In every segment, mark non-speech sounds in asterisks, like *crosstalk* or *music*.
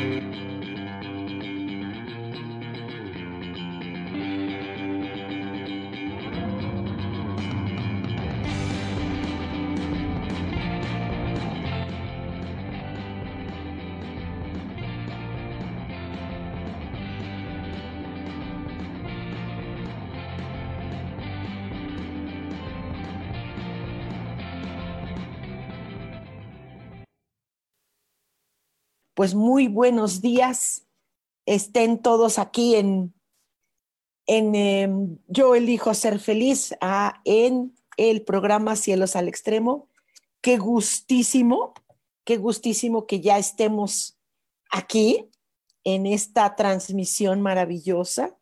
Música Pues muy buenos días. Estén todos aquí en, en em, Yo elijo ser feliz ah, en el programa Cielos al Extremo. Qué gustísimo, qué gustísimo que ya estemos aquí en esta transmisión maravillosa.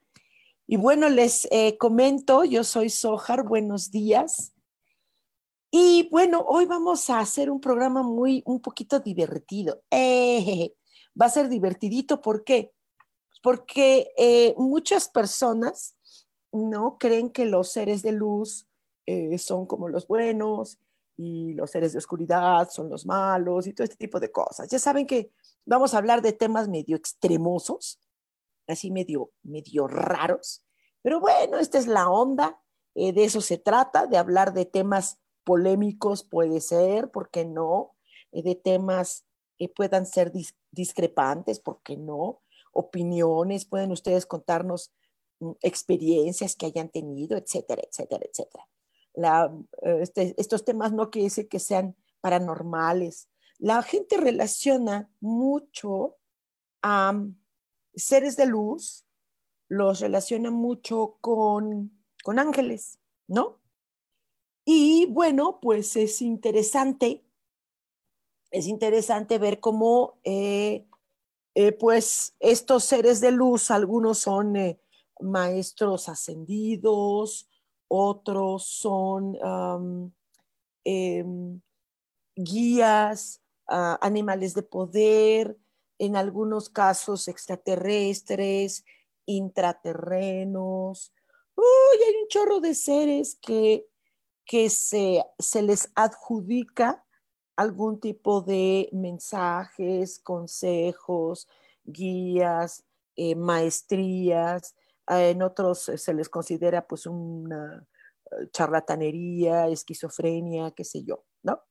Y bueno, les eh, comento, yo soy Sojar, buenos días. Y bueno, hoy vamos a hacer un programa muy, un poquito divertido. Eh, va a ser divertidito, ¿por qué? Porque eh, muchas personas no creen que los seres de luz eh, son como los buenos y los seres de oscuridad son los malos y todo este tipo de cosas. Ya saben que vamos a hablar de temas medio extremosos, así medio, medio raros, pero bueno, esta es la onda, de eso se trata, de hablar de temas polémicos puede ser, ¿por qué no? Eh, de temas que puedan ser discrepantes, ¿por qué no? Opiniones, pueden ustedes contarnos mm, experiencias que hayan tenido, etcétera, etcétera, etcétera. Eh, este, estos temas no quiere decir que sean paranormales. La gente relaciona mucho a mm, seres de luz, los relaciona mucho con, con ángeles, ¿no? Y bueno, pues es interesante, es interesante ver cómo eh, eh, pues estos seres de luz, algunos son eh, maestros ascendidos, otros son em, guías, ah, animales de poder, en algunos casos extraterrestres, intraterrenos. Uy, hay un chorro de seres que que se, les adjudica algún tipo de mensajes, consejos, guías, eh, maestrías. En otros se les considera pues una eh, charlatanería, esquizofrenia, qué sé yo, ¿no?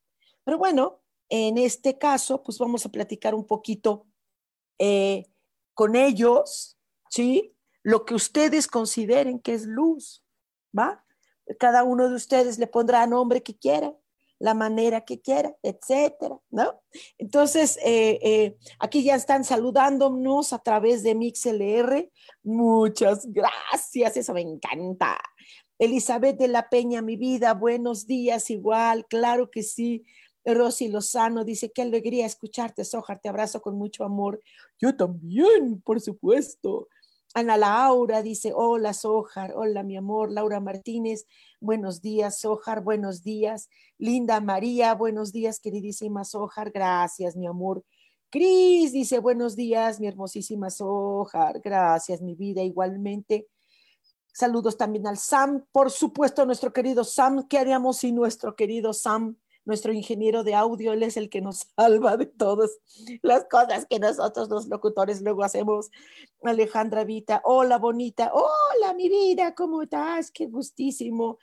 Pero bueno, en este caso, pues vamos a platicar un poquito eh, con ellos, ¿sí? Lo que ustedes consideren que es luz, ¿va? Cada uno de ustedes le pondrá nombre que quiera, la manera que quiera, etcétera, ¿no? Entonces, eh, eh, aquí ya están saludándonos a través de MixLR. Muchas gracias, eso me encanta. Elizabeth de la Peña, mi vida, buenos días, igual, claro que sí. Rosy Lozano dice, qué alegría escucharte, Sojar, te abrazo con mucho amor. Yo también, por supuesto. Ana Laura dice, hola Sojar, hola mi amor, Laura Martínez, buenos días Sojar, buenos días. Linda María, buenos días queridísima Sojar, gracias mi amor. Cris dice, buenos días mi hermosísima Sojar, gracias mi vida igualmente. Saludos también al Sam, por supuesto nuestro querido Sam, ¿qué haríamos si nuestro querido Sam nuestro ingeniero de audio, él es el que nos *laughs* salva de todas las cosas que nosotros los locutores luego hacemos. Alejandra Vita, hola bonita, hola mi vida, ¿cómo estás? Qué gustísimo.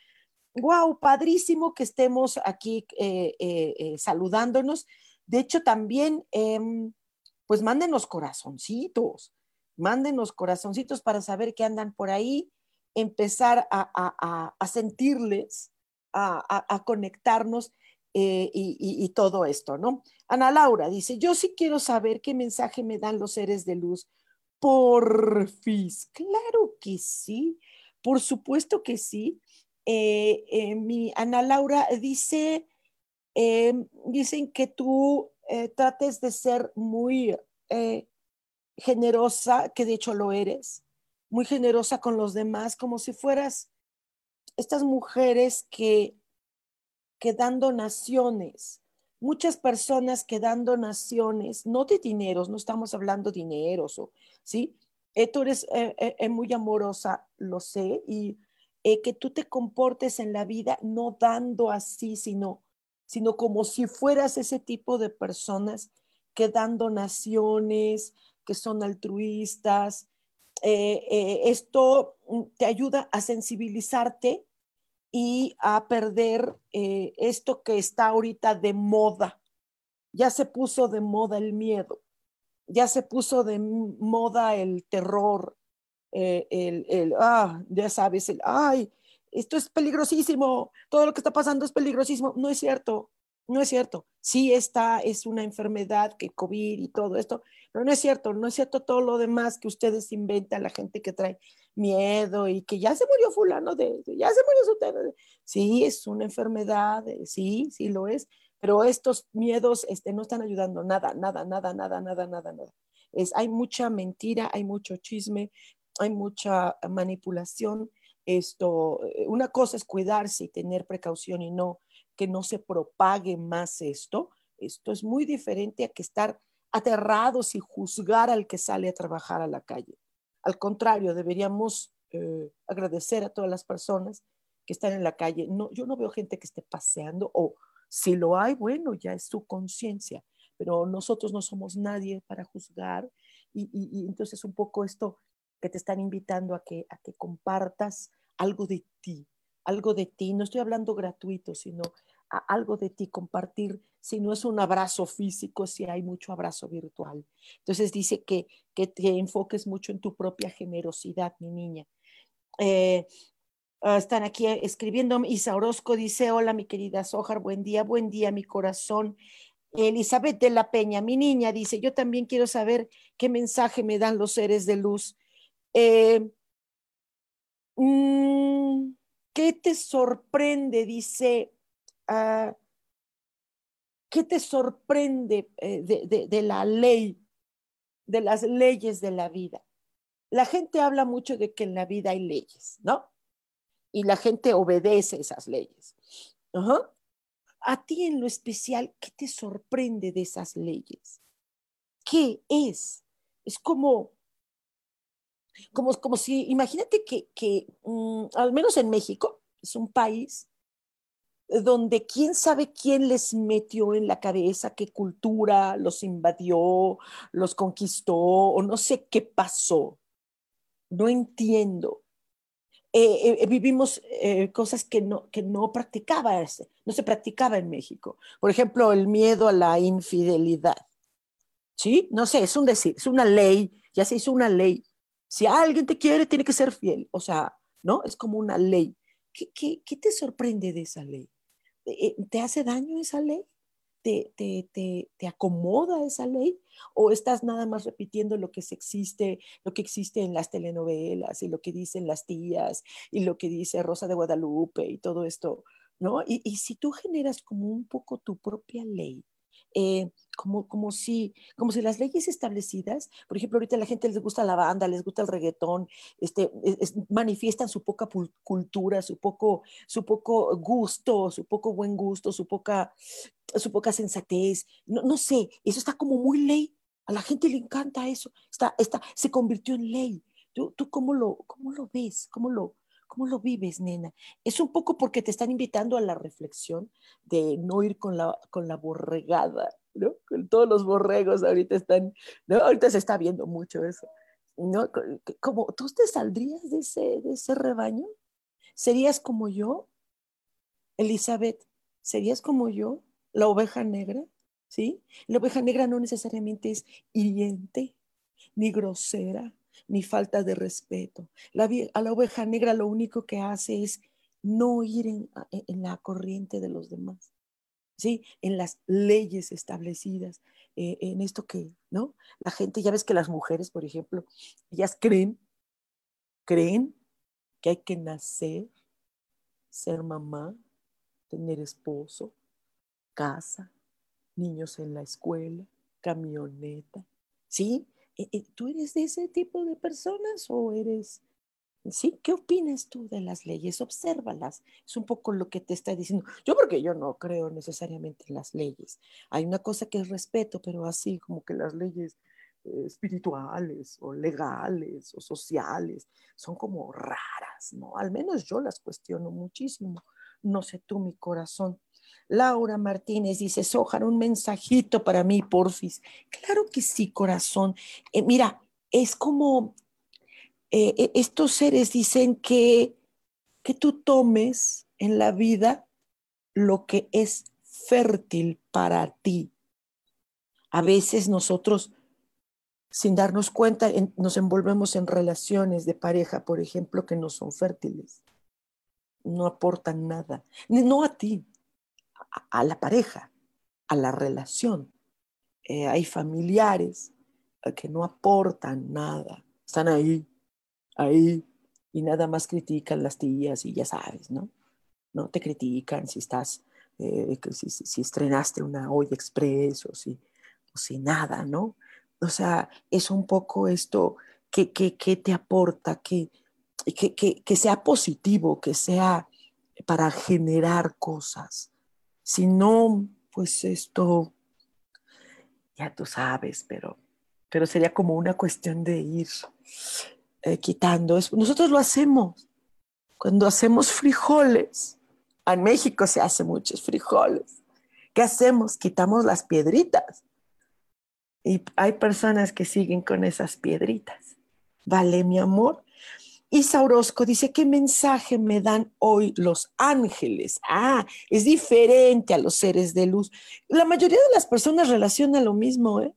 Wow, padrísimo que estemos aquí eh, eh, eh, saludándonos. De hecho, también, em, pues mándenos corazoncitos, mándenos corazoncitos para saber que andan por ahí, empezar a, sentirles, a conectarnos eh, y, todo esto, ¿no? Ana Laura dice, yo sí quiero saber qué mensaje me dan los seres de luz. Porfis, claro que sí, por supuesto que sí. Eh, eh, mi Ana Laura dice, dicen que tú trates de ser muy generosa, que de hecho lo eres, muy generosa con los demás, como si fueras estas mujeres que, que dan donaciones, muchas personas que dan donaciones, no de dineros, no estamos hablando de dineros, o, ¿sí? Eh, tú eres eh, eh, muy amorosa, lo sé, y que tú te comportes en la vida no dando así, sino, sino como si fueras ese tipo de personas que dan donaciones, que son altruistas. esto mm, te ayuda a sensibilizarte y a perder esto que está ahorita de moda. Ya se puso de moda el miedo ya se puso de moda el terror, eh, el, el, ah, ya sabes, el, ay, esto es peligrosísimo, todo lo que está pasando es peligrosísimo. No es cierto, no es cierto. Sí, esta es una enfermedad que COVID y todo esto, pero no es cierto, no es cierto todo lo demás que ustedes inventan, la gente que trae miedo y que ya se murió fulano de, ya se murió su Sí, es una enfermedad, eh, sí, sí lo es, pero estos miedos este, no están ayudando nada, nada, nada, nada, nada, nada, nada. Es, hay mucha mentira, hay mucho chisme, hay mucha manipulación. Esto, eh, una cosa es cuidarse y tener precaución y no que no se propague más esto. Esto es muy diferente a que estar aterrados y juzgar al que sale a trabajar a la calle. Al contrario, deberíamos eh, agradecer a todas las personas que están en la calle. No, yo no veo gente que esté paseando o, si lo hay, bueno, ya es su conciencia, pero nosotros no somos nadie para juzgar y, entonces un poco esto que te están invitando a que, a que compartas algo de ti, algo de ti, no estoy hablando gratuito, sino algo de ti, compartir, si no es un abrazo físico, si hay mucho abrazo virtual. Entonces dice que, que te enfoques mucho en tu propia generosidad, mi niña. Eh, Ah, están aquí escribiendo. Isa Orozco dice, hola mi querida Sojar, buen día, buen día mi corazón. Elizabeth de la Peña, mi niña, dice, yo también quiero saber qué mensaje me dan los seres de luz. Eh, mm, ¿Qué te sorprende? Dice, ah, ¿qué te sorprende eh, de la ley, de las leyes de la vida? La gente habla mucho de que en la vida hay leyes, ¿no? y la gente obedece esas leyes. A ti en lo especial, ¿qué te sorprende de esas leyes? ¿Qué es? Es como, como, como si, imagínate que, que mm, al menos en México, es un país donde quién sabe quién les metió en la cabeza qué cultura los invadió, los conquistó o no sé qué pasó. No entiendo. Eh, eh, vivimos eh, cosas que no, que no practicaba, no se practicaba en México. Por ejemplo, el miedo a la infidelidad. ¿Sí? No sé, es un decir, es una ley, ya se hizo una ley. Si alguien te quiere, tiene que ser fiel. O sea, ¿no? Es como una ley. ¿Qué, qué, qué te sorprende de esa ley? ¿Te hace daño esa ley? ¿Te, te, te, te acomoda esa ley? o estás nada más repitiendo lo que existe, lo que existe en las telenovelas y lo que dicen las tías y lo que dice Rosa de Guadalupe y todo esto, ¿no? Y, si tú generas como un poco tu propia ley, eh, como, como, si, como si las leyes establecidas, por ejemplo, ahorita a la gente les gusta la banda, les gusta el reggaetón, este, manifiestan su poca cultura, su poco, su poco gusto, su poco buen gusto, su poca, su poca sensatez, no, no sé, eso está como muy ley, a la gente le encanta eso, está, está, se convirtió en ley. ¿Tú, tú cómo, lo, cómo lo ves? ¿Cómo lo, ¿Cómo lo vives, nena? Es un poco porque te están invitando a la reflexión de no ir con la, con la borregada, ¿no? Con todos los borregos ahorita están, ¿no? Ahorita se está viendo mucho eso, ¿no? Como, ¿Tú te saldrías de ese, de ese rebaño? ¿Serías como yo? Elizabeth, ¿serías como yo? La oveja negra, ¿sí? La oveja negra no necesariamente es hiriente ni grosera, ni falta de respeto. La, a la oveja negra lo único que hace es no ir en, la corriente de los demás, ¿sí? En las leyes establecidas, eh, en esto que, ¿no? La gente, ya ves que las mujeres, por ejemplo, ellas creen, creen que hay que nacer, ser mamá, tener esposo, casa, niños en la escuela, camioneta, ¿sí? Eh, eh, ¿Tú eres de ese tipo de personas o eres... ¿Sí? ¿Qué opinas tú de las leyes? Obsérvalas. Es un poco lo que te está diciendo. Yo porque yo no creo necesariamente en las leyes. Hay una cosa que es respeto, pero así como que las leyes eh, espirituales o legales o sociales son como raras, ¿no? Al menos yo las cuestiono muchísimo. No sé tú, mi corazón. Laura Martínez dice, Sojar, un mensajito para mí, porfis. Claro que sí, corazón. Eh, mira, es como eh, eh, estos seres dicen que, que tú tomes en la vida lo que es fértil para ti. A veces nosotros, sin darnos cuenta, nos envolvemos en relaciones de pareja, por ejemplo, que no son fértiles, no aportan nada, no a ti, a, la pareja, a la relación. Eh, hay familiares eh, que no aportan nada, están ahí, ahí, y nada más critican las tías y ya sabes, ¿no? No te critican si estás, eh, si, estrenaste una olla express o si, o si nada, ¿no? O sea, es un poco esto que, que, que te aporta, que, que, que, sea positivo, que sea para generar cosas. Si no, pues esto, ya tú sabes, pero, pero sería como una cuestión de ir eh, quitando. Nosotros lo hacemos. Cuando hacemos frijoles, en México se hace muchos frijoles. ¿Qué hacemos? Quitamos las piedritas. Y hay personas que siguen con esas piedritas. Vale, mi amor. Isa Orozco dice, ¿qué mensaje me dan hoy los ángeles? Ah, es diferente a los seres de luz. La mayoría de las personas relacionan lo mismo, ¿eh?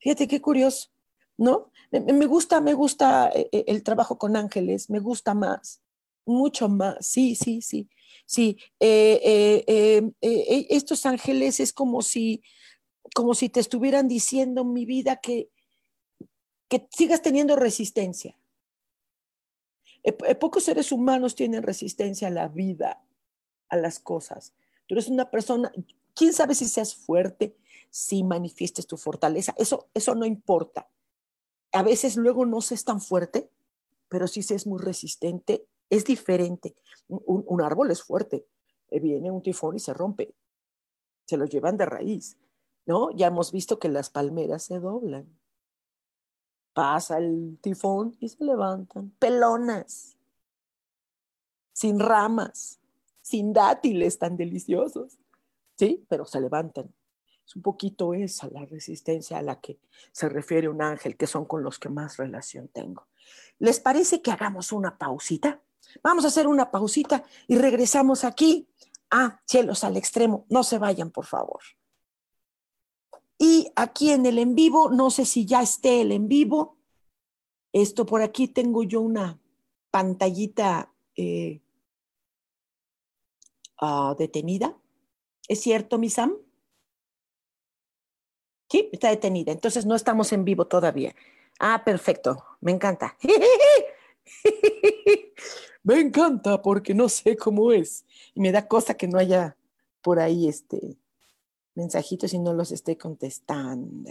Fíjate qué curioso, ¿no? Me, gusta, me gusta eh, eh, el trabajo con ángeles, me gusta más, mucho más, sí, sí, sí, sí. Eh, estos ángeles es como si, como si te estuvieran diciendo mi vida que, que sigas teniendo resistencia pocos seres humanos tienen resistencia a la vida, a las cosas. Tú eres una persona, quién sabe si seas fuerte, si manifiestes tu fortaleza, eso, eso no importa. A veces luego no se es tan fuerte, pero si se es muy resistente, es diferente. Un, un árbol es fuerte, eh, viene un tifón y se rompe, se lo llevan de raíz, ¿no? Ya hemos visto que las palmeras se doblan pasa el tifón y se levantan, pelonas, sin ramas, sin dátiles tan deliciosos, ¿sí? Pero se levantan. Es un poquito esa la resistencia a la que se refiere un ángel, que son con los que más relación tengo. ¿Les parece que hagamos una pausita? Vamos a hacer una pausita y regresamos aquí. Ah, cielos al extremo, no se vayan, por favor. Y aquí en el en vivo, no sé si ya esté el en vivo. Esto por aquí tengo yo una pantallita eh, ah, detenida. ¿Es cierto, mi Sam? Sí, está detenida. Entonces no estamos en vivo todavía. Ah, perfecto. Me encanta. *laughs* Me encanta porque no sé cómo es. Y me da cosa que no haya por ahí este mensajitos y no los esté contestando.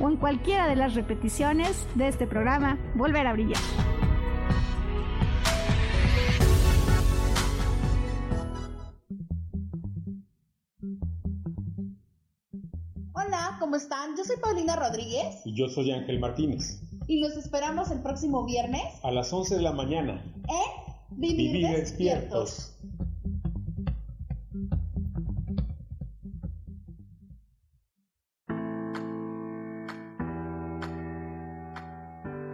o en cualquiera de las repeticiones de este programa Volver a Brillar. Hola, ¿cómo están? Yo soy Paulina Rodríguez. Y yo soy Ángel Martínez. Y los esperamos el próximo viernes. A las 11 de la mañana. En Vivir, despiertos.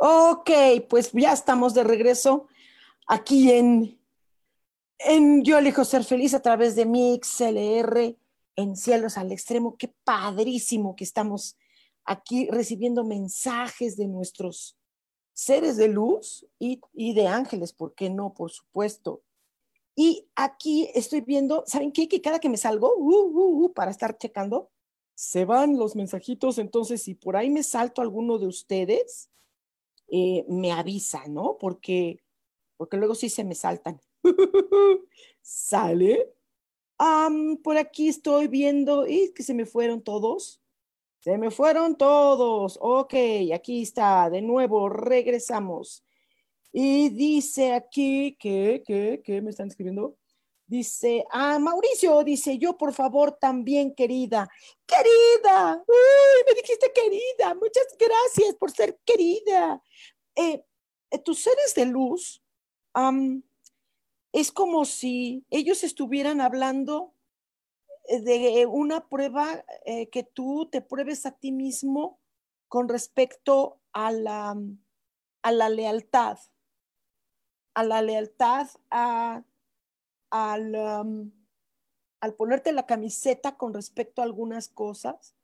Ok, pues ya estamos de regreso aquí en, en Yo elijo ser feliz a través de mi XLR en Cielos al Extremo. Qué padrísimo que estamos aquí recibiendo mensajes de nuestros seres de luz y, de ángeles, ¿por qué no? Por supuesto. Y aquí estoy viendo, ¿saben qué? Que cada que me salgo, uh, uh, uh, para estar checando, se van los mensajitos. Entonces, si por ahí me salto alguno de ustedes, eh, me avisa, ¿no? Porque, porque luego sí se me saltan. *laughs* ¿Sale? por aquí estoy viendo, y que se me fueron todos. Se me fueron todos. Ok, aquí está, de nuevo, regresamos. Y dice aquí que, que, que me están escribiendo. Dice, ah, Mauricio, dice, yo por favor también, querida. Querida, Uy, me dijiste querida, muchas gracias por ser querida. Eh, eh, tus seres de luz es como si ellos estuvieran hablando eh, de una prueba que tú te pruebes a ti mismo con respecto a la, a la lealtad, a la lealtad a al, al ponerte la camiseta con respecto a algunas cosas,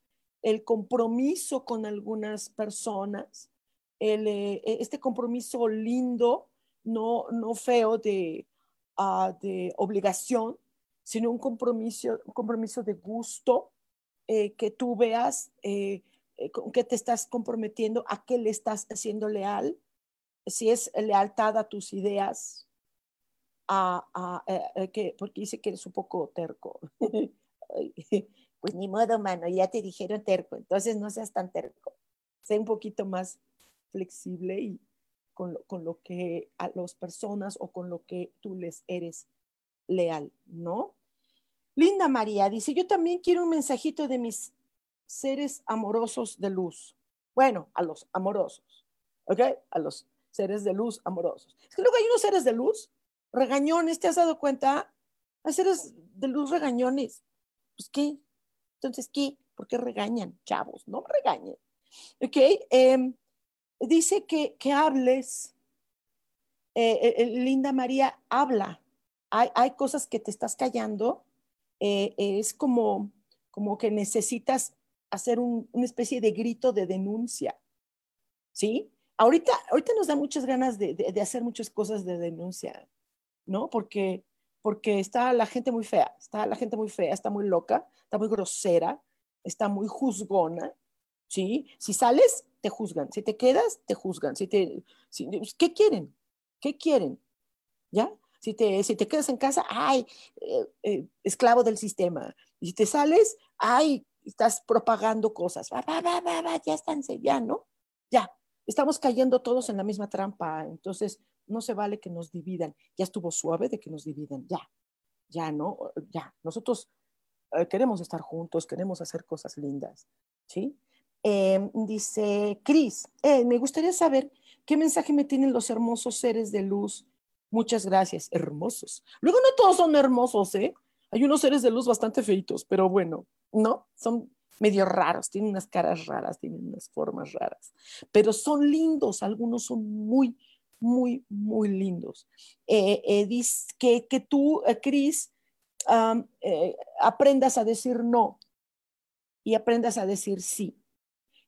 el compromiso con algunas personas, el, eh, e, este compromiso lindo, no, no feo de, ah, de obligación, sino un compromiso, compromiso de gusto, eh, que tú veas eh, con qué te estás comprometiendo, a qué le estás haciendo leal, si es lealtad a tus ideas, que, porque dice que eres un poco terco. *laughs* *laughs* pues ni modo, mano, ya te dijeron terco, entonces no seas tan terco. Sé un poquito más flexible y con lo, con lo que a las personas o con lo que tú les eres leal, ¿no? Linda María dice, yo también quiero un mensajito de mis seres amorosos de luz. Bueno, a los amorosos, ¿ok? A los seres de luz amorosos. Es que luego hay unos seres de luz regañones, ¿te has dado cuenta? Seres de luz regañones. Pues qué. Entonces, ¿qué? ¿Por qué regañan, chavos? No regañen. Ok. Em, dice que, que hables. Eh, eh, eh, Linda María, habla. Hay, hay, cosas que te estás callando. es como, como que necesitas hacer un, una especie de grito de denuncia. ¿Sí? Ahorita, ahorita nos da muchas ganas de, de hacer muchas cosas de denuncia. ¿No? Porque, porque está la gente muy fea, está la gente muy fea, está muy loca, está muy grosera, está muy juzgona, ¿sí? Si sales, te juzgan, si te quedas, te juzgan, si te, ¿qué quieren? ¿Qué quieren? ¿Ya? Si te, si te quedas en casa, ay, eh, eh, esclavo del sistema. Y si te sales, ay, estás propagando cosas. Va, va, va, va, va, ya están, ya, ¿no? Ya, estamos cayendo todos en la misma trampa. Entonces, no se vale que nos dividan. Ya estuvo suave de que nos dividan. Ya, ya, ¿no? Ya. Nosotros eh, queremos estar juntos, queremos hacer cosas lindas. ¿Sí? Em, dice Cris, eh, me gustaría saber qué mensaje me tienen los hermosos seres de luz. Muchas gracias, hermosos. Luego no todos son hermosos, ¿eh? Hay unos seres de luz bastante feitos, pero bueno, ¿no? Son medio raros, tienen unas caras raras, tienen unas formas raras, pero son lindos, algunos son muy, muy, muy lindos. Eh, eh, que, que tú, eh, Cris, aprendas a decir no y aprendas a decir sí.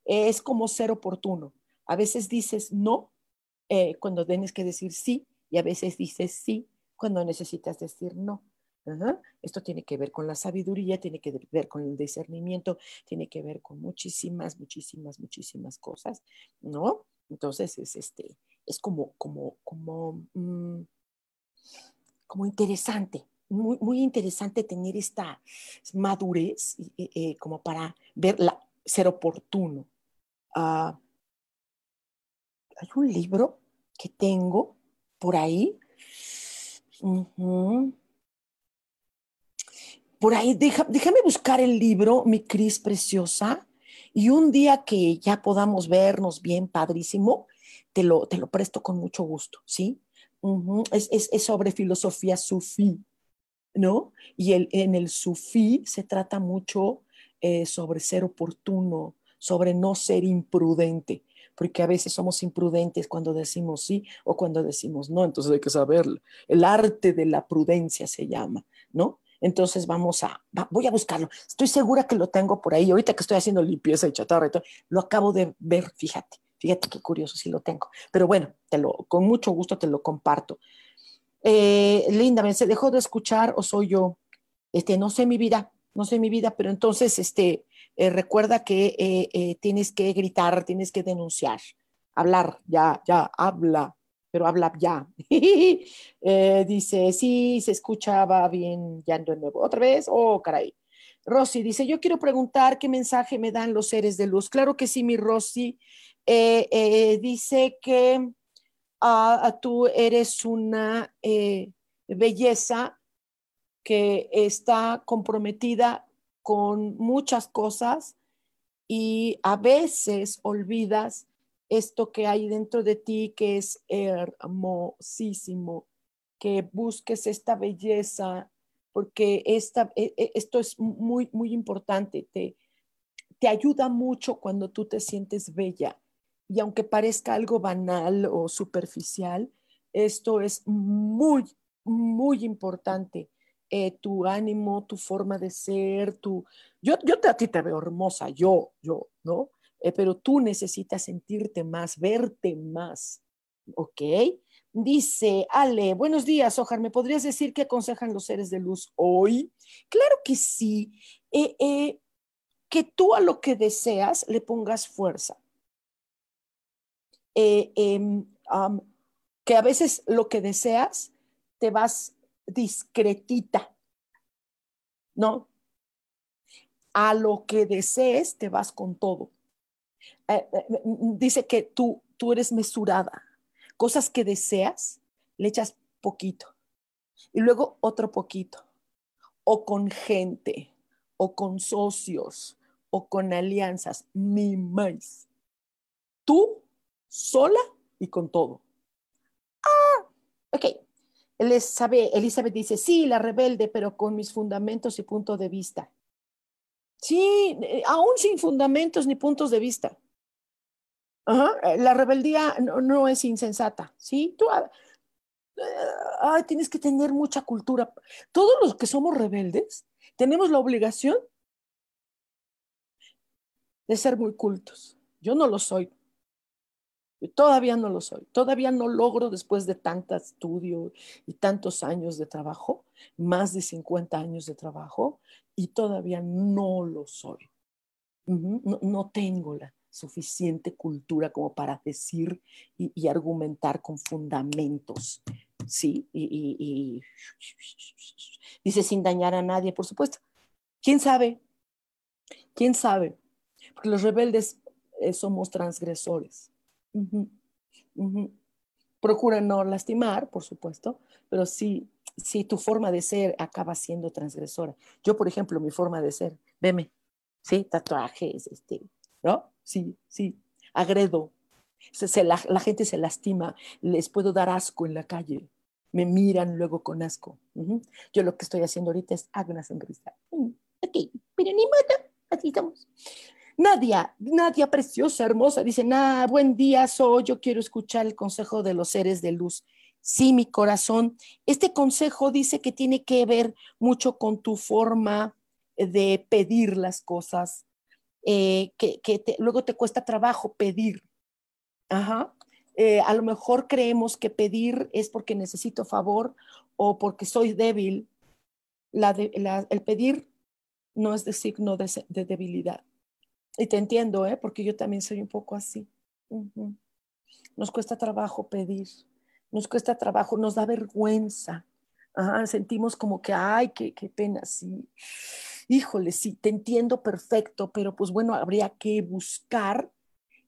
es como ser oportuno. A veces dices no cuando tienes que decir sí y a veces dices sí cuando necesitas decir no. Esto tiene que ver con la sabiduría, tiene que ver con el discernimiento, tiene que ver con muchísimas, muchísimas, muchísimas cosas, ¿no? Entonces es este, es como, como, como, mm, como interesante, muy, muy interesante tener esta madurez eh, eh, como para verla, ser oportuno. Ah, hay un libro que tengo por ahí por ahí, déjame buscar el libro, mi Cris preciosa, y un día que ya podamos vernos bien, padrísimo, te lo, te lo presto con mucho gusto, ¿sí? es, sobre filosofía sufí, ¿no? Y el, en el sufí se trata mucho eh, sobre ser oportuno, sobre no ser imprudente, porque a veces somos imprudentes cuando decimos sí o cuando decimos no, entonces hay que saberlo. El arte de la prudencia se llama, ¿no? Entonces vamos a, voy a buscarlo. Estoy segura que lo tengo por ahí. Ahorita que estoy haciendo limpieza y chatarra y todo, lo acabo de ver, fíjate, fíjate qué curioso si lo tengo. Pero bueno, te lo, con mucho gusto te lo comparto. Eh, Linda, ¿me se dejó de escuchar o soy yo? Este, no sé mi vida, no sé mi vida, pero entonces, este, eh, recuerda que eh, tienes que gritar, tienes que denunciar, hablar, ya, ya, habla, pero habla ya. *laughs* Dice, sí, se escuchaba bien ya de nuevo. ¿Otra vez? Oh, caray. Rosy dice, yo quiero preguntar qué mensaje me dan los seres de luz. Claro que sí, mi Rosy. Eh, eh, dice que ah, tú eres una belleza que está comprometida con muchas cosas y a veces olvidas esto que hay dentro de ti que es hermosísimo, que busques esta belleza, porque esta, e, e, esto es muy, muy importante, te, te ayuda mucho cuando tú te sientes bella. Y aunque parezca algo banal o superficial, esto es muy, muy importante. Eh, tu ánimo, tu forma de ser, tu... Yo, yo a ti te veo hermosa, yo, yo, ¿no? Eh, pero tú necesitas sentirte más, verte más, ¿ok? Dice Ale, buenos días, Ojar, ¿me podrías decir qué aconsejan los seres de luz hoy? Claro que sí, eh, que tú a lo que deseas le pongas fuerza. Em, que a veces lo que deseas te vas discretita, ¿no? A lo que desees te vas con todo. Eh, eh, dice que tú, tú eres mesurada. Cosas que deseas, le echas poquito. Y luego otro poquito. O con gente, o con socios, o con alianzas, ni más. Tú, sola y con todo. Ah, ok. Elizabeth, dice, sí, la rebelde, pero con mis fundamentos y punto de vista. Sí, eh, aún sin fundamentos ni puntos de vista. Eh, la rebeldía no, es insensata, ¿sí? Tú, ah, tienes que tener mucha cultura. Todos los que somos rebeldes tenemos la obligación de ser muy cultos. Yo no lo soy. Todavía no lo soy. Todavía no logro, después de tanto estudio y tantos años de trabajo, más de 50 años de trabajo, y todavía no lo soy. no tengo la, suficiente cultura como para decir y, argumentar con fundamentos. Sí, y, dice sin dañar a nadie, por supuesto. ¿Quién sabe? ¿Quién sabe? Porque los rebeldes eh, somos transgresores. Procura no lastimar, por supuesto, pero sí, sí, tu forma de ser acaba siendo transgresora. Yo, por ejemplo, mi forma de ser, veme, sí, tatuajes, este, ¿no? Sí, sí, agredo. Se- la, gente se lastima, les puedo dar asco en la calle, me miran luego con asco. Yo lo que estoy haciendo ahorita es hago una sonrisa. Mm, Ok, pero ni modo, así estamos. Nadia, Nadia preciosa, hermosa, dice, nah, buen día, soy, yo quiero escuchar el consejo de los seres de luz. Sí, mi corazón. Este consejo dice que tiene que ver mucho con tu forma de pedir las cosas, eh, que, te- luego te cuesta trabajo pedir. Ajá. Eh, a lo mejor creemos que pedir es porque necesito favor o porque soy débil. El pedir no es de signo de debilidad. Y te entiendo, ¿eh? porque yo también soy un poco así. Nos cuesta trabajo pedir, nos cuesta trabajo, nos da vergüenza. Sentimos como que, ay, qué, qué pena, sí. Híjole, sí, te entiendo perfecto, pero pues bueno, habría que buscar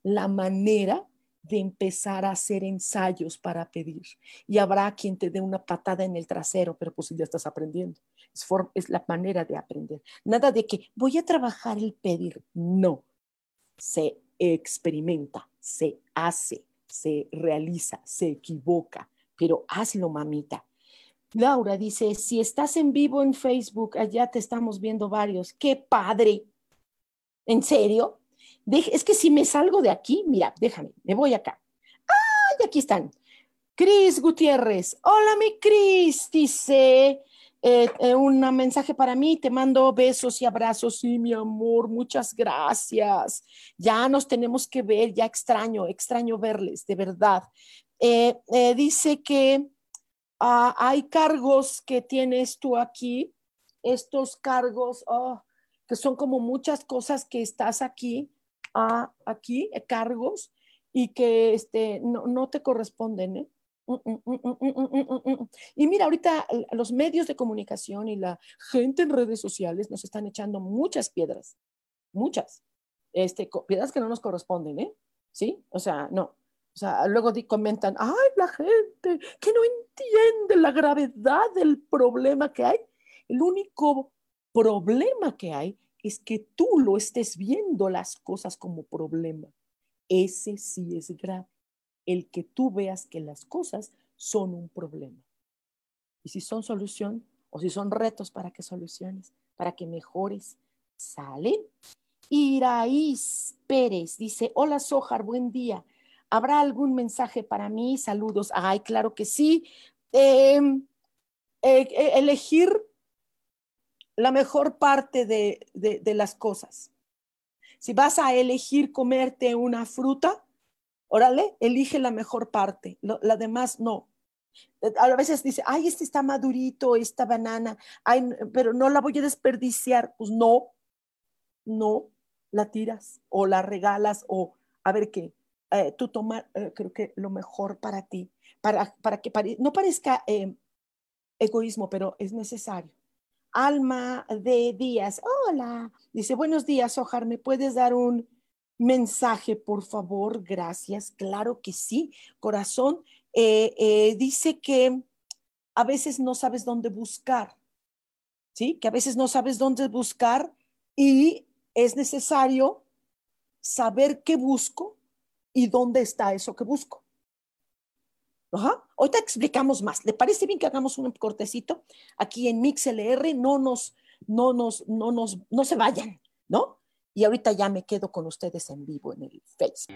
la manera de empezar a hacer ensayos para pedir. Y habrá quien te dé una patada en el trasero, pero pues ya estás aprendiendo. Es, la manera de aprender. Nada de que voy a trabajar el pedir. No. Se experimenta, se hace, se realiza, se equivoca, pero hazlo, mamita. Laura dice, si estás en vivo en Facebook, allá te estamos viendo varios. ¡Qué padre! ¿En serio? Dej- es que si me salgo de aquí, mira, déjame, me voy acá. ¡Ay, aquí están! Cris Gutiérrez. Hola, mi Cris, dice eh, eh, un mensaje para mí. Te mando besos y abrazos. Sí, mi amor, muchas gracias. Ya nos tenemos que ver, ya extraño, extraño verles, de verdad. Eh, dice que ah, hay cargos que tienes tú aquí, estos cargos, oh, que son como muchas cosas que estás aquí, ah, aquí, cargos, y que este, no, no te corresponden, ¿eh? Mm, mm, mm. Y mira, ahorita los medios de comunicación y la gente en redes sociales nos están echando muchas piedras, muchas, este, piedras que no nos corresponden, ¿eh? ¿Sí? O sea, no. O sea, luego comentan, ay, la gente que no entiende la gravedad del problema que hay. El único problema que hay es que tú lo estés viendo las cosas como problema. Ese sí es grave. El que tú veas que las cosas son un problema. Y si son solución o si son retos para que soluciones, para que mejores, ¿sale? Iraís Pérez dice, hola Sojar, buen día. ¿Habrá algún mensaje para mí? Saludos. Ay, claro que sí. Em, eh, eh, elegir la mejor parte de- de las cosas. Si vas a elegir comerte una fruta, órale, elige la mejor parte. La demás no. Eh, A veces dice, ay, este está madurito, esta banana, ay, pero no la voy a desperdiciar. Pues no, no, la tiras o la regalas o a ver qué. Eh, tú tomar, eh, creo que lo mejor para ti, para, para que no parezca eh, egoísmo, pero es necesario. Alma de Díaz, hola, dice, buenos días, Ojar, ¿me puedes dar un mensaje, por favor? Gracias, claro que sí, corazón. Eh, eh, dice que a veces no sabes dónde buscar, ¿sí? Que a veces no sabes dónde buscar y es necesario saber qué busco y dónde está eso que busco. Ajá. Ahorita explicamos más. ¿Le parece bien que hagamos un cortecito aquí en MixLR? No nos, no nos, no nos, no se vayan, ¿no? Y ahorita ya me quedo con ustedes en vivo en el Facebook.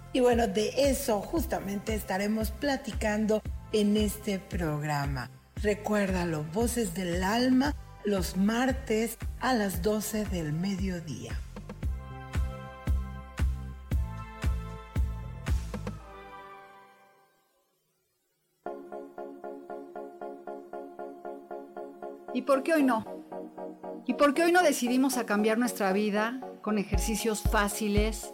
y bueno, de eso justamente estaremos platicando en este programa. Recuérdalo, Voces del Alma, los martes a las 12 del mediodía. ¿Y por qué hoy no? ¿Y por qué hoy no decidimos a cambiar nuestra vida con ejercicios fáciles,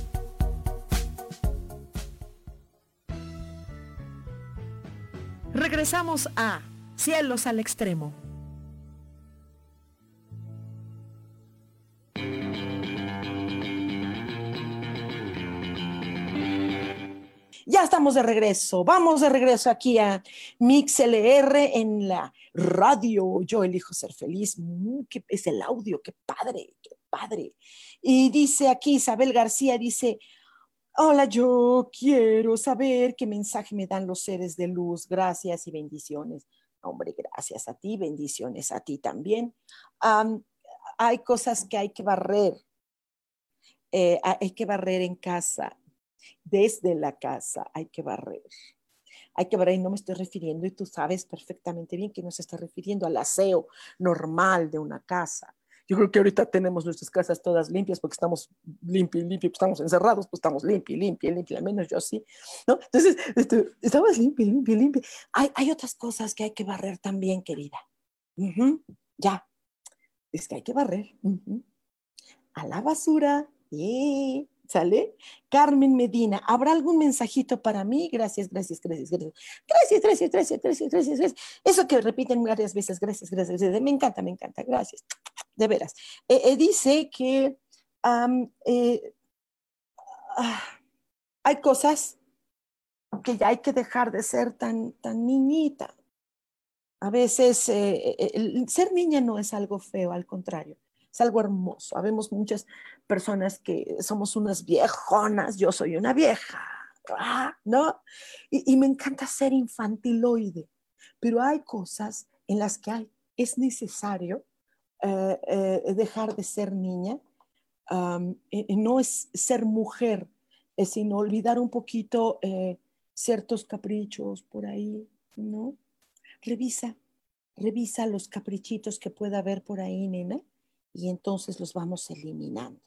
Regresamos a Cielos al Extremo. Ya estamos de regreso. Vamos de regreso aquí a MixLR en la radio. Yo elijo ser feliz. Mm, es el audio, qué padre, qué padre. Y dice aquí Isabel García, dice, Hola, yo quiero saber qué mensaje me dan los seres de luz. Gracias y bendiciones. Hombre, gracias a ti, bendiciones a ti también. hay cosas que hay que barrer. Eh, hay que barrer en casa. Desde la casa hay que barrer. Hay que barrer y no me estoy refiriendo, y tú sabes perfectamente bien que no se está refiriendo al aseo normal de una casa yo creo que ahorita tenemos nuestras casas todas limpias porque estamos limpios, limpios, estamos encerrados, pues estamos limpios, limpios, limpios, al menos yo sí, ¿no? Entonces, este, estamos limpios, limpios, limpios. Hay, hay otras cosas que hay que barrer también, querida. ya, es que hay que barrer. A la basura. y ¿Sale? Carmen Medina, ¿habrá algún mensajito para mí? Gracias, gracias, gracias, gracias. Gracias, gracias, gracias, gracias, gracias. Eso que repiten varias veces, gracias, gracias, gracias. Me encanta, me encanta, gracias. De veras. Eh, eh, dice que eh, ah, hay cosas que ya hay que dejar de ser tan, tan niñita. A veces ser niña no es algo feo, al contrario es algo hermoso. Habemos muchas personas que somos unas viejonas, yo soy una vieja, ah, ¿no? Y, me encanta ser infantiloide, pero hay cosas en las que hay, es necesario eh, eh, dejar de ser niña, no es ser mujer, sino olvidar un poquito eh, ciertos caprichos por ahí, ¿no? Revisa, revisa los caprichitos que pueda haber por ahí, nena, y entonces los vamos eliminando.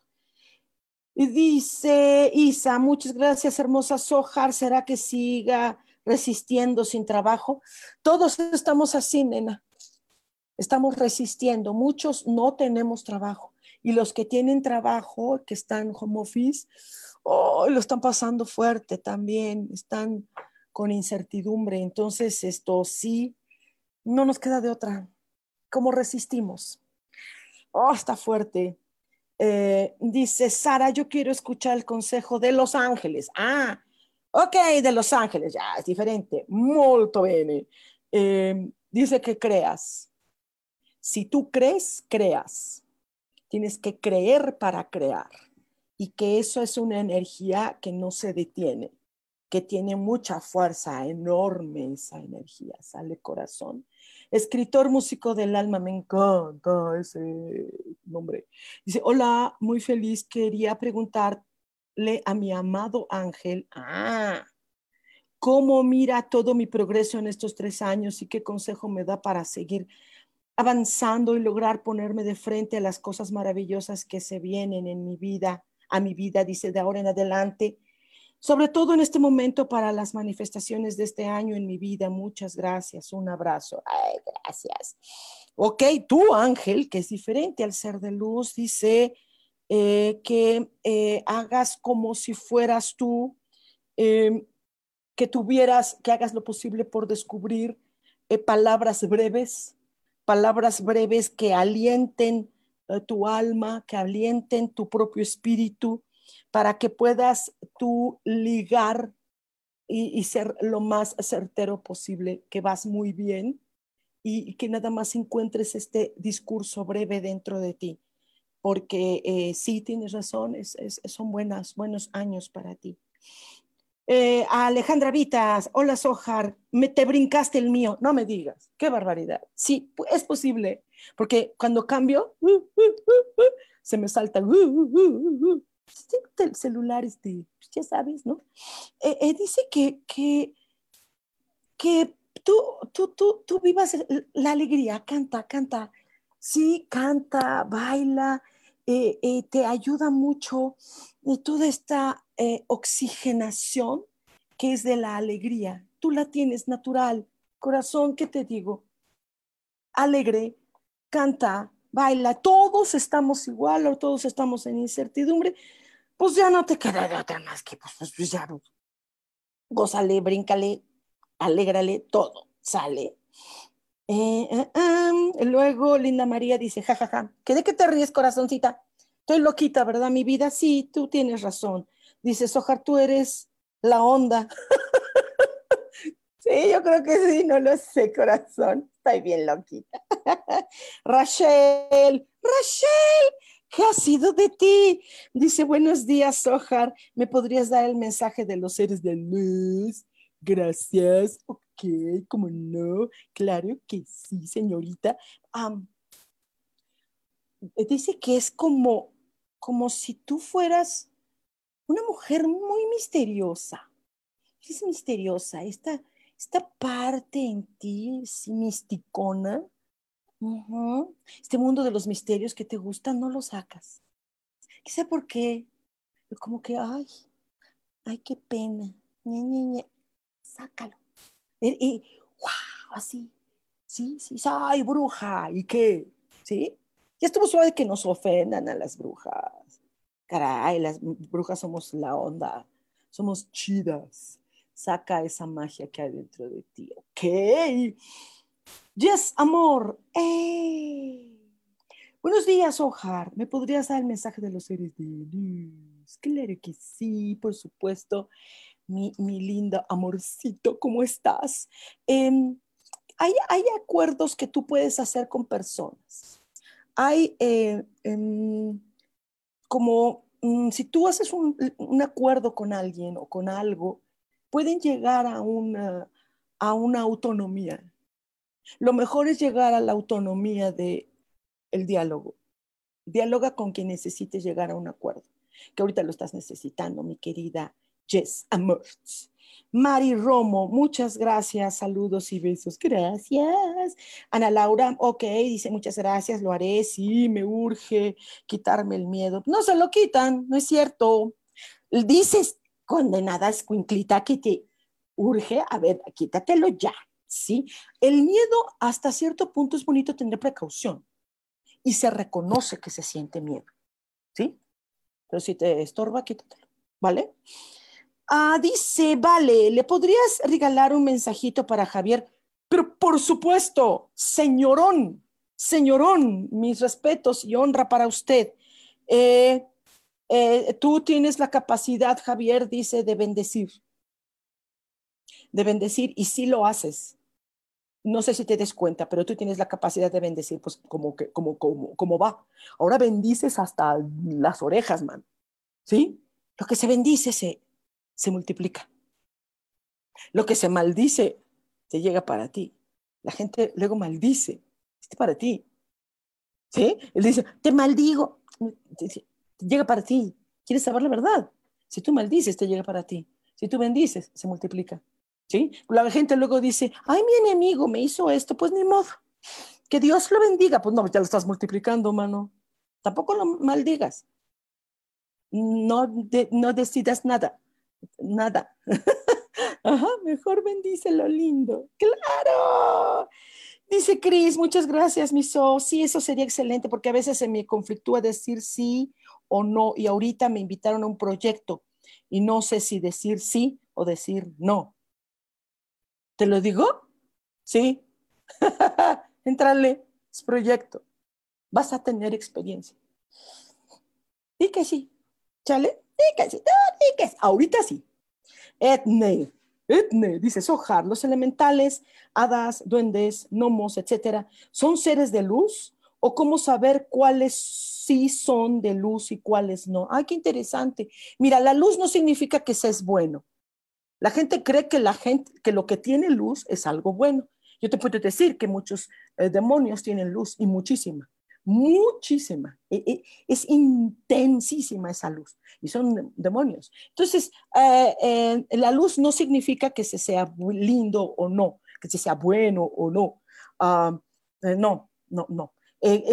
Y dice Isa, muchas gracias, hermosa Sojar. ¿Será que siga resistiendo sin trabajo? Todos estamos así, nena. Estamos resistiendo. Muchos no tenemos trabajo Y los que tienen trabajo, que están home office, oh, lo están pasando fuerte también, están con incertidumbre. Entonces, esto sí, no nos queda de otra. ¿Cómo resistimos? Oh, está fuerte. Eh, dice Sara, yo quiero escuchar el consejo de Los Ángeles. Ah, ok, de Los Ángeles, ya es diferente. Molto bene. Eh, dice que creas. Si tú crees, creas. Tienes que creer para crear. Y que eso es una energía que no se detiene, que tiene mucha fuerza, enorme esa energía. Sale corazón escritor músico del alma, me encanta ese nombre. Dice, hola, muy feliz, quería preguntarle a mi amado ángel, ah, ¿cómo mira todo mi progreso en estos tres años y qué consejo me da para seguir avanzando y lograr ponerme de frente a las cosas maravillosas que se vienen en mi vida, a mi vida, dice, de ahora en adelante? Sobre todo en este momento para las manifestaciones de este año en mi vida. Muchas gracias, un abrazo. Ay, gracias. Ok, tú, Ángel, que es diferente al ser de luz, dice eh, que eh, hagas como si fueras tú, em, que tuvieras, que hagas lo posible por descubrir eh, palabras breves, palabras breves que alienten tu alma, que alienten tu propio espíritu, para que puedas tú ligar y, ser lo más certero posible, que vas muy bien y, que nada más encuentres este discurso breve dentro de ti, porque eh, sí tienes razón, son buenas, buenos años para ti. Eh, Alejandra Vitas, hola Sojar, me te brincaste el mío, no me digas, qué barbaridad. Sí, es posible, porque cuando cambio, uh, uh, uh, se me salta, el celular, este, pues, ya sabes, ¿no? Eh, eh, dice que, que, tú, tú, tú, tú vivas la alegría, canta, canta, sí, canta, baila, eh, te ayuda mucho toda esta oxigenación que es de la alegría. Tú la tienes natural, corazón, ¿qué te digo? Alegre, canta, baila, todos estamos igual todos estamos en incertidumbre, pues ya no te queda de otra más que, pues, pues, pues ya, gózale, bríncale, alégrale, todo, sale. Eh, eh, luego Linda María dice, jajaja, ja, ja. ¿que de qué te ríes, corazoncita? Estoy loquita, ¿verdad, mi vida? Sí, tú tienes razón. Dice, Sojar, tú eres la onda. *laughs* sí, yo creo que sí, no lo sé, corazón. Estoy bien loquita. *laughs* Rachel, Rachel, ¿qué ha sido de ti? Dice, buenos días, Sohar. ¿Me podrías dar el mensaje de los seres de luz? Gracias. Ok, ¿cómo no? Claro que sí, señorita. dice que es como, como si tú fueras una mujer muy misteriosa. Es misteriosa, esta, esta parte en ti, es misticona, este mundo de los misterios que te gustan, no lo sacas. Quizá por qué. Como que, ay, ay, qué pena. Sácalo. Y, wow, así. Sí, sí, ay, bruja. ¿Y qué? ¿Sí? Ya estuvo suave que nos ofendan a las brujas. Caray, las brujas somos la onda. Somos chidas. Saca esa magia que hay dentro de ti. Ok. Yes, amor. Buenos días, Ojar. ¿Me podrías dar el mensaje de los seres de luz? Claro que sí, por supuesto. Mi, mi linda amorcito, ¿cómo estás? Em, hay, hay, acuerdos que tú puedes hacer con personas. Hay eh, em, como mm, si tú haces un, un, acuerdo con alguien o con algo, pueden llegar a a una autonomía. Lo mejor es llegar a la autonomía de el diálogo. Dialoga con quien necesites llegar a un acuerdo, que ahorita lo estás necesitando, mi querida Jess Amorts. Mari Romo, muchas gracias, saludos y besos. Gracias. Ana Laura, ok, dice muchas gracias, lo haré, sí, me urge quitarme el miedo. No se lo quitan, no es cierto. Dices, condenada escuinclita, que te urge, a ver, quítatelo ya. ¿Sí? El miedo hasta cierto punto es bonito tener precaución y se reconoce que se siente miedo. ¿sí? Pero si te estorba, quítatelo, ¿vale? Ah, dice, vale, ¿le podrías regalar un mensajito para Javier? Pero por supuesto, señorón, señorón, mis respetos y honra para usted. Eh, eh, tú tienes la capacidad, Javier, dice, de bendecir. De bendecir y sí lo haces. No sé si te des cuenta, pero tú tienes la capacidad de bendecir, pues como, que, como, como, va. Ahora bendices hasta las orejas, man. ¿Sí? Lo que se bendice se, se multiplica. Lo que se maldice te llega para ti. La gente luego maldice, es para ti. ¿Sí? Él dice, te maldigo, llega para ti. ¿Quieres saber la verdad? Si tú maldices, te llega para ti. Si tú bendices, se multiplica. ¿Sí? La gente luego dice, ay, mi enemigo me hizo esto, pues ni modo. Que Dios lo bendiga. Pues no, ya lo estás multiplicando, mano. Tampoco lo maldigas. No, no decidas nada nada. *laughs* Ajá, mejor bendícelo lindo. ¡Claro! Dice Cris, muchas gracias, mi so. Sí, eso sería excelente porque a veces se me conflictúa decir sí o no. Y ahorita me invitaron a un proyecto y no sé si decir sí o decir no. ¿Te lo digo? Sí. *laughs* Entrale, es proyecto. Vas a tener experiencia. Y que sí. ¿Chale? Ahorita sí. Etne, etne, dice Sohar, los elementales, hadas, duendes, gnomos, etcétera, ¿son seres de luz? ¿O cómo saber cuáles sí son de luz y cuáles no? Ay, qué interesante. Mira, la luz no significa que se es bueno. La gente cree que, la gente, que lo que tiene luz es algo bueno. Yo te puedo decir que muchos eh, demonios tienen luz y muchísima muchísima, e, e, es intensísima esa luz y son demonios. Entonces, eh, eh, la luz no significa que se sea lindo o no, que se sea bueno o no. Ah, no, no, no.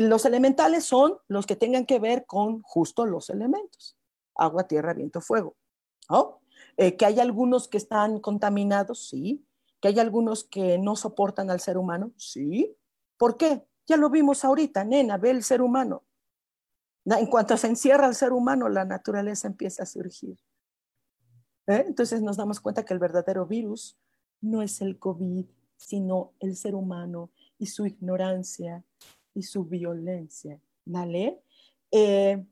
los elementales son los que tengan que ver con justo los elementos, agua, tierra, viento, fuego. Que hay algunos que están contaminados, sí. Que hay algunos que no soportan al ser humano, sí. ¿Por qué? Ya lo vimos ahorita, nena, ve el ser humano. En cuanto se encierra el ser humano, la naturaleza empieza a surgir. ¿Eh? Entonces nos damos cuenta que el verdadero virus no es el COVID, sino el ser humano y su ignorancia y su violencia. ¿Vale? Eh,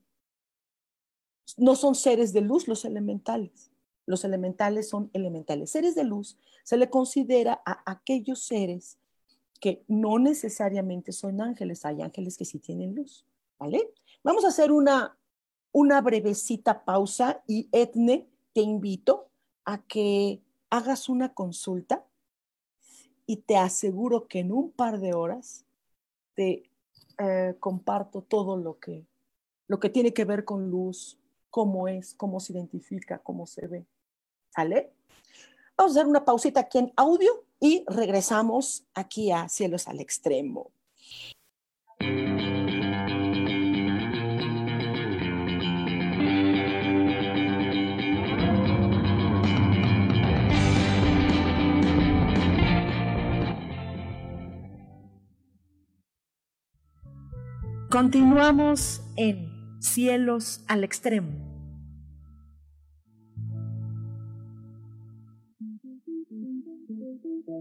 no son seres de luz los elementales. Los elementales son elementales. Seres de luz se le considera a aquellos seres que no necesariamente son ángeles, hay ángeles que sí tienen luz, ¿vale? Vamos a hacer una, una brevecita pausa y Etne, te invito a que hagas una consulta y te aseguro que en un par de horas te eh, comparto todo lo que, lo que tiene que ver con luz, cómo es, cómo se identifica, cómo se ve. ¿Sale? Vamos a hacer una pausita aquí en audio y regresamos aquí a Cielos al Extremo. Continuamos en Cielos al Extremo.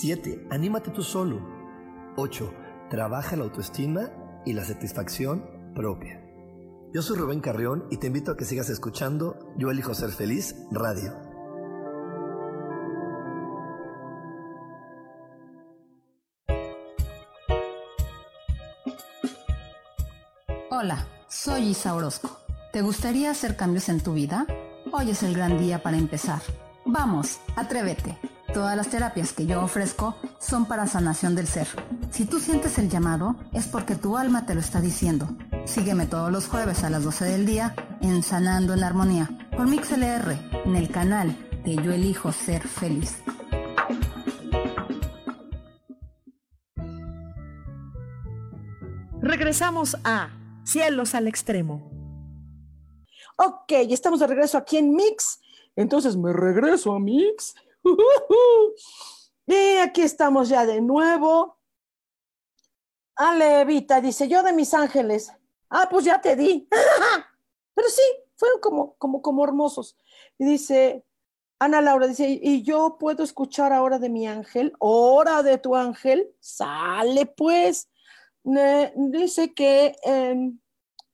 7. Anímate tú solo. 8. Trabaja la autoestima y la satisfacción propia. Yo soy Rubén Carrión y te invito a que sigas escuchando Yo elijo ser feliz radio. Hola, soy Isa Orozco. ¿Te gustaría hacer cambios en tu vida? Hoy es el gran día para empezar. Vamos, atrévete. Todas las terapias que yo ofrezco son para sanación del ser. Si tú sientes el llamado, es porque tu alma te lo está diciendo. Sígueme todos los jueves a las 12 del día en Sanando en Armonía por MixLR en el canal de Yo Elijo Ser Feliz. Regresamos a Cielos al Extremo. Ok, estamos de regreso aquí en Mix. Entonces me regreso a Mix. Y aquí estamos ya de nuevo. Ale Evita dice, yo de mis ángeles. Ah, pues ya te di. *laughs* Pero sí, fueron como, como, como hermosos. Y dice, Ana Laura dice, y yo puedo escuchar ahora de mi ángel, hora de tu ángel, sale pues. dice que em,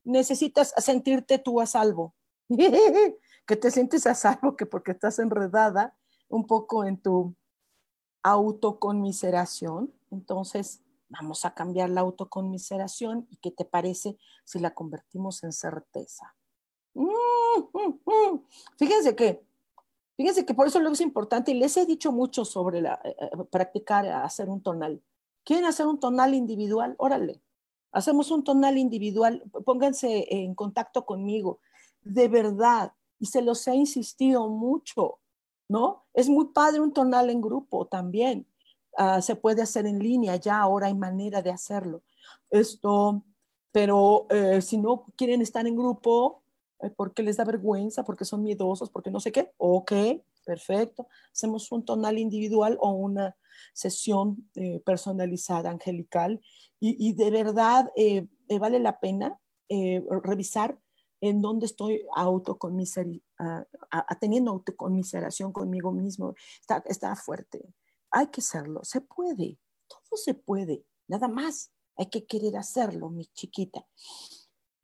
necesitas sentirte tú a salvo, *laughs* que te sientes a salvo, que porque estás enredada un poco en tu autoconmiseración. Entonces, vamos a cambiar la autoconmiseración y qué te parece si la convertimos en certeza. Fíjense que, fíjense que por eso luego es importante y les he dicho mucho sobre la, eh, eh, practicar hacer un tonal. ¿Quieren hacer un tonal individual? Órale, hacemos un tonal individual, pónganse en contacto conmigo, de verdad, y se los he insistido mucho, ¿no? Es muy padre un tonal en grupo también. Ah, se puede hacer en línea, ya ahora hay manera de hacerlo. Esto, pero eh, si no quieren estar en grupo, eh, porque les da vergüenza, porque son miedosos, porque no sé qué, ok, perfecto. Hacemos un tonal individual o una sesión eh, personalizada, angelical, y, de verdad vale la pena revisar en dónde estoy autoconmiseración, teniendo autoconmiseración conmigo mismo. Está, está fuerte. Hay que hacerlo. Se puede. Todo se puede. Nada más. Hay que querer hacerlo, mi chiquita.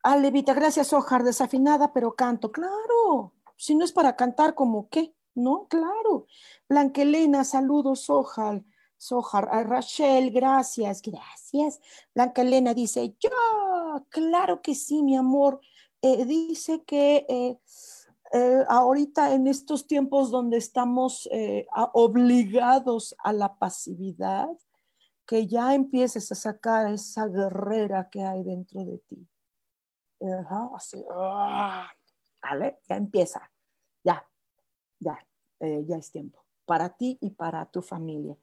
Alevita, gracias, Ojar, desafinada, pero canto. Claro. Si no es para cantar, ¿como qué? No, claro. Blanquelena, saludos, Ojar. Sojar, Rachel, gracias, gracias. Blanca Elena dice, yo, claro que sí, mi amor. Eh, dice que eh, eh, ahorita en estos tiempos donde estamos obligados a la pasividad, que ya empieces a sacar esa guerrera que hay dentro de ti. así, ¡ah! ¿vale? Ya empieza, ya, ya, ya es tiempo para ti y para tu familia.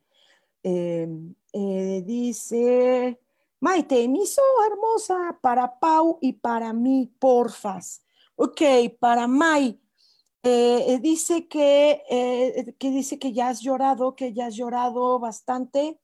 dice, Maite, miso hermosa para Pau y para mí, porfas. Ok, para Mai, eh, eh, dice que, eh, que dice que ya has llorado, que ya has llorado bastante,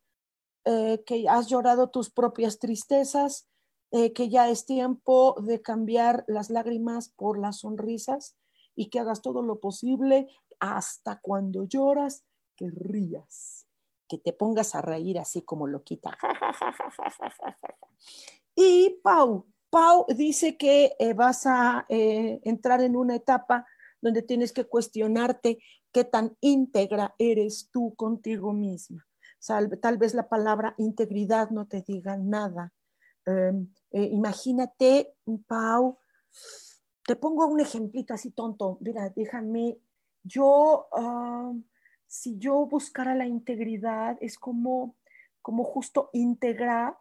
que has llorado tus propias tristezas, que ya es tiempo de cambiar las lágrimas por las sonrisas y que hagas todo lo posible hasta cuando lloras, que rías que te pongas a reír así como loquita. *laughs* Y Pau, Pau dice que vas a entrar en una etapa donde tienes que cuestionarte qué tan íntegra eres tú contigo misma. tal vez la palabra integridad no te diga nada. Em, eh, imagínate, Pau, te pongo un ejemplito así tonto. Mira, déjame, yo ah, si yo buscara la integridad, es como, como justo integrar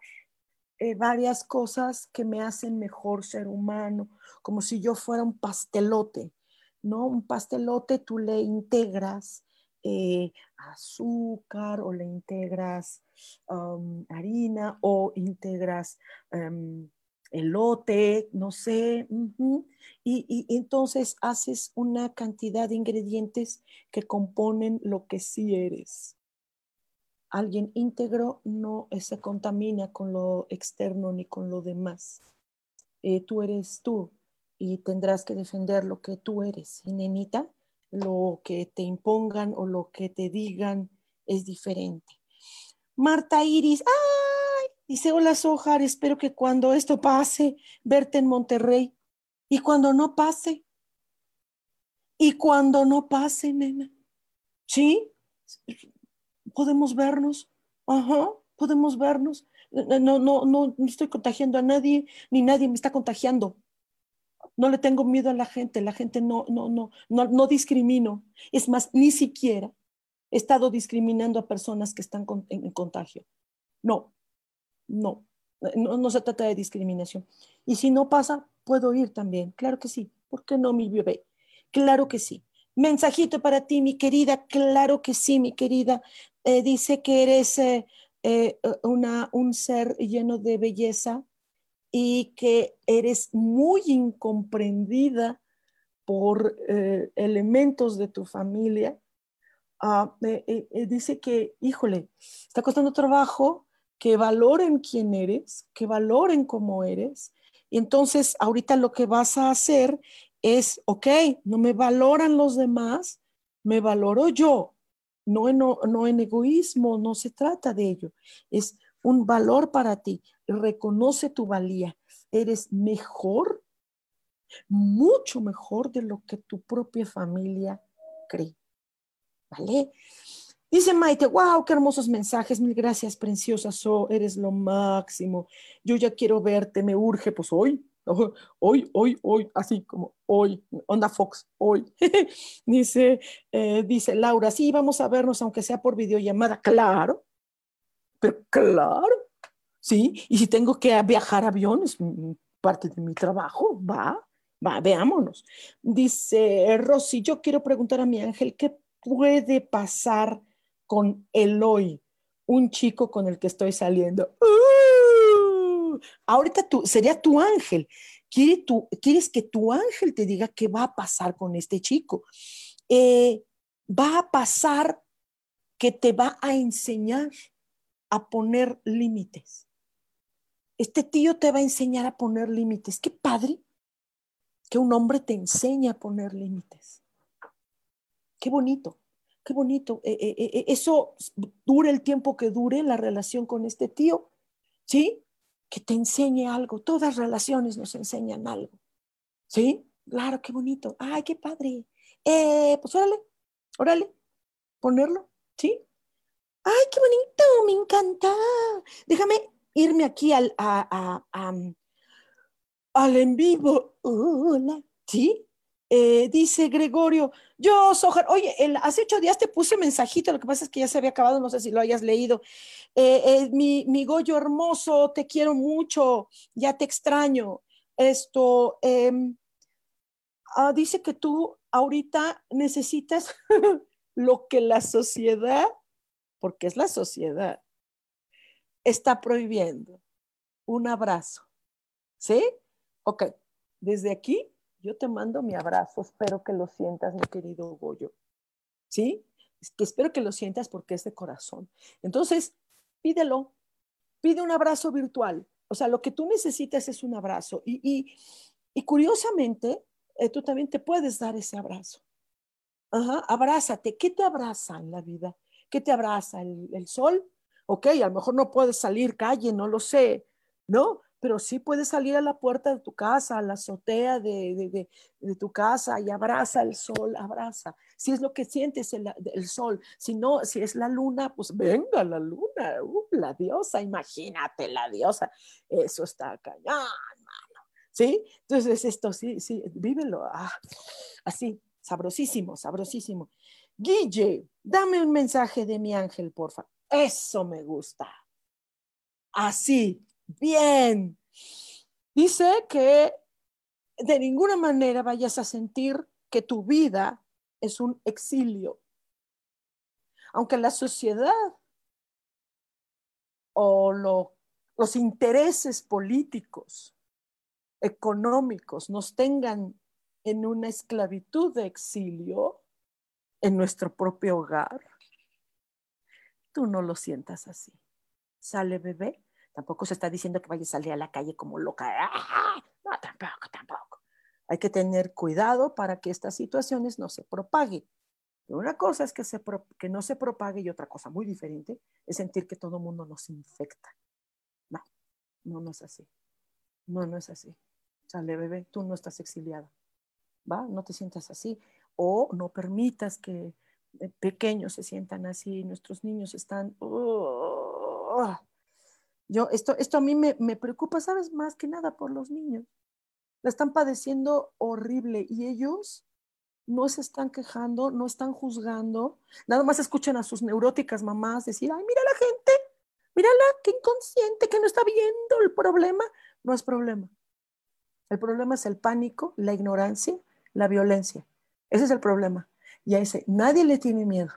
eh, varias cosas que me hacen mejor ser humano, como si yo fuera un pastelote, ¿no? Un pastelote tú le integras eh, azúcar o le integras um, harina o integras um, elote, no sé, y, entonces haces una cantidad de ingredientes que componen lo que sí eres. Alguien íntegro no se contamina con lo externo ni con lo demás. Eh, tú eres tú y tendrás que defender lo que tú eres. Y nenita, lo que te impongan o lo que te digan es diferente. Marta Iris, ¡ay! Dice, hola Sojar, espero que cuando esto pase, verte en Monterrey. Y cuando no pase. Y cuando no pase, nena. ¿Sí? Podemos vernos. Ajá, podemos vernos. No, no, no, no estoy contagiando a nadie, ni nadie me está contagiando. No le tengo miedo a la gente, la gente no, no, no, no, no discrimino. Es más, ni siquiera he estado discriminando a personas que están en contagio. No, no, no, no se trata de discriminación. Y si no pasa, puedo ir también. Claro que sí. ¿Por qué no, mi bebé? Claro que sí. Mensajito para ti, mi querida. Claro que sí, mi querida. Eh, dice que eres eh, eh, una, un ser lleno de belleza y que eres muy incomprendida por elementos de tu familia. Ah, dice que, híjole, está costando trabajo que valoren quién eres, que valoren cómo eres y entonces, ahorita lo que vas a hacer es, ok, no me valoran los demás, me valoro yo. No en, no, en egoísmo, no se trata de ello. Es un valor para ti. Reconoce tu valía. Eres mejor, mucho mejor de lo que tu propia familia cree. ¿Vale? Dice Maite, wow, qué hermosos mensajes, mil gracias, preciosa, so, eres lo máximo. Yo ya quiero verte, me urge, pues hoy, *laughs* hoy, hoy, hoy, así como hoy, onda Fox, hoy. *laughs* dice, eh, dice Laura, sí, vamos a vernos aunque sea por videollamada, claro, pero claro, sí, y si tengo que viajar avión, es parte de mi trabajo, va, va, veámonos. Dice Rosy, yo quiero preguntar a mi ángel, ¿qué puede pasar? con Eloy, un chico con el que estoy saliendo. ¡Uh! Ahorita tú, sería tu ángel. ¿Quieres que tu ángel te diga qué va a pasar con este chico? Eh, va a pasar que te va a enseñar a poner límites. Este tío te va a enseñar a poner límites. Qué padre que un hombre te enseñe a poner límites. Qué bonito qué bonito. Eh, eh, eh, eso dure el tiempo que dure la relación con este tío, ¿sí? Que te enseñe algo. Todas relaciones nos enseñan algo, ¿sí? Claro, qué bonito. Ay, qué padre. pues órale, órale, ponerlo, ¿sí? Ay, qué bonito, me encanta. Déjame irme aquí al, al en vivo. Hola, ¿sí? Eh, dice Gregorio, yo, Sojar, oye, hace ocho días te puse mensajito, lo que pasa es que ya se había acabado, no sé si lo hayas leído. Eh, eh, mi, mi, Goyo hermoso, te quiero mucho, ya te extraño. Esto, em, ah, dice que tú ahorita necesitas *laughs* lo que la sociedad, porque es la sociedad, está prohibiendo. Un abrazo. ¿Sí? Ok, desde aquí yo te mando mi abrazo, espero que lo sientas, mi querido Goyo. ¿Sí? Que espero que lo sientas porque es de corazón. Entonces, pídelo, pide un abrazo virtual. O sea, lo que tú necesitas es un abrazo. Y, curiosamente, eh, tú también te puedes dar ese abrazo. Ajá, abrázate. ¿Qué te abraza en la vida? ¿Qué te abraza? ¿El, el sol? Ok, a lo mejor no puedes salir calle, no lo sé, ¿no? pero sí puedes salir a la puerta de tu casa, a la azotea de, tu casa y abraza el sol, abraza. Si es lo que sientes el, sol, si no, si es la luna, pues venga la luna, uh, la diosa, imagínate la diosa, eso está cañón, mano. ¿Sí? Entonces esto sí, sí, vívelo, ah, así, sabrosísimo, sabrosísimo. Guille, dame un mensaje de mi ángel, porfa. Eso me gusta. Así, Bien. Dice que de ninguna manera vayas a sentir que tu vida es un exilio. Aunque la sociedad o los intereses políticos económicos nos tengan en una esclavitud de exilio en nuestro propio hogar, tú no lo sientas así. Sale bebé, tampoco se está diciendo que vaya a salir a la calle como loca. No, tampoco, tampoco. Hay que tener cuidado para que estas situaciones no se propaguen. Una cosa es que, no se propague y otra cosa muy diferente es sentir que todo el mundo nos infecta. No, no, no es así. No, no es así. Sale, bebé, tú no estás exiliada. ¿Va? No te sientas así. O no permitas que pequeños se sientan así. Nuestros niños están... Yo, esto, esto a mí me, me preocupa, ¿sabes? Más que nada por los niños. La están padeciendo horrible y ellos no se están quejando, no están juzgando, nada más escuchan a sus neuróticas mamás decir, ay, mira la gente, mírala, qué inconsciente, que no está viendo el problema. No es problema. El problema es el pánico, la ignorancia, la violencia. Ese es el problema. Y a ese nadie le tiene miedo.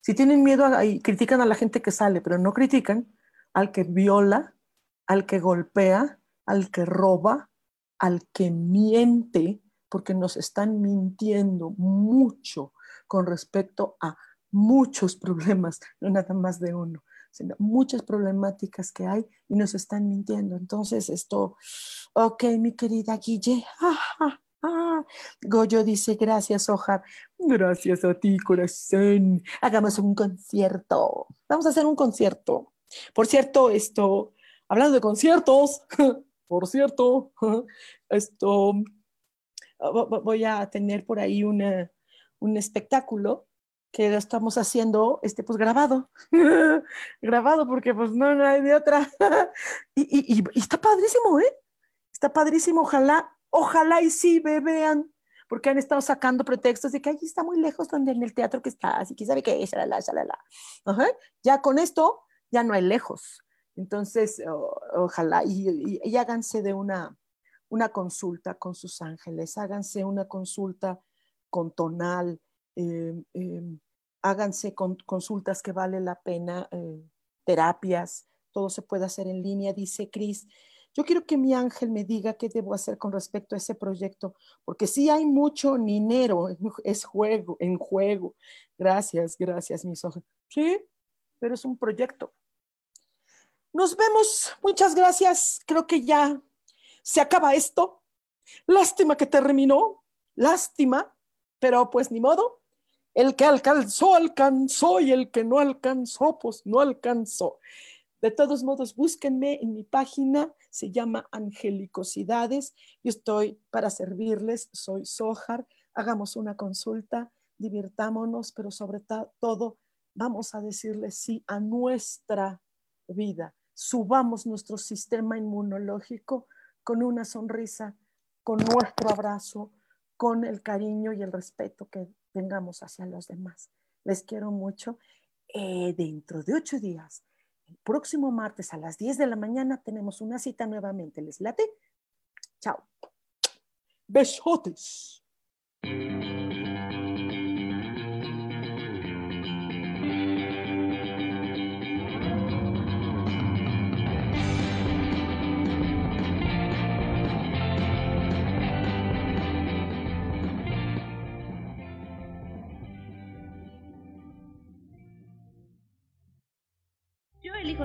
Si tienen miedo critican a la gente que sale, pero no critican al que viola, al que golpea, al que roba, al que miente, porque nos están mintiendo mucho con respecto a muchos *laughs* problemas, no nada más de uno, sino muchas problemáticas que hay y nos están mintiendo. Entonces, esto, ok, mi querida Guille, *laughs* Goyo dice, gracias, Ojar. Gracias a ti, corazón. Hagamos un concierto. Vamos a hacer un concierto. Por cierto, esto, hablando de conciertos, *laughs* por cierto, *laughs* esto, voy a tener por ahí un espectáculo que estamos haciendo este pues grabado *laughs* grabado porque pues no, hay de otra y, está padrísimo eh está padrísimo ojalá ojalá y sí vean porque han estado sacando pretextos de que allí está muy lejos donde en el teatro que está así que sabe que es la ya con esto ya no hay lejos entonces ojalá y, háganse de una una consulta con sus ángeles, háganse una consulta con tonal, eh, eh, háganse con, consultas que vale la pena, eh, terapias, todo se puede hacer en línea, dice Cris. Yo quiero que mi ángel me diga qué debo hacer con respecto a ese proyecto, porque sí hay mucho dinero, es juego, en juego. Gracias, gracias, mis ojos. Sí, pero es un proyecto. Nos vemos, muchas gracias. Creo que ya se acaba esto. Lástima que terminó, lástima, pero pues ni modo. El que alcanzó, alcanzó y el que no alcanzó, pues no alcanzó. De todos modos, búsquenme en mi página, se llama Angelicosidades. Yo estoy para servirles, soy Sojar. Hagamos una consulta, divirtámonos, pero sobre todo vamos a decirle sí a nuestra vida. Subamos nuestro sistema inmunológico con una sonrisa, con nuestro abrazo, con el cariño y el respeto que tengamos hacia los demás. Les quiero mucho. Eh, dentro de ocho días, el próximo martes a las 10 de la mañana, tenemos una cita nuevamente. ¿Les late? Chao. Besotes.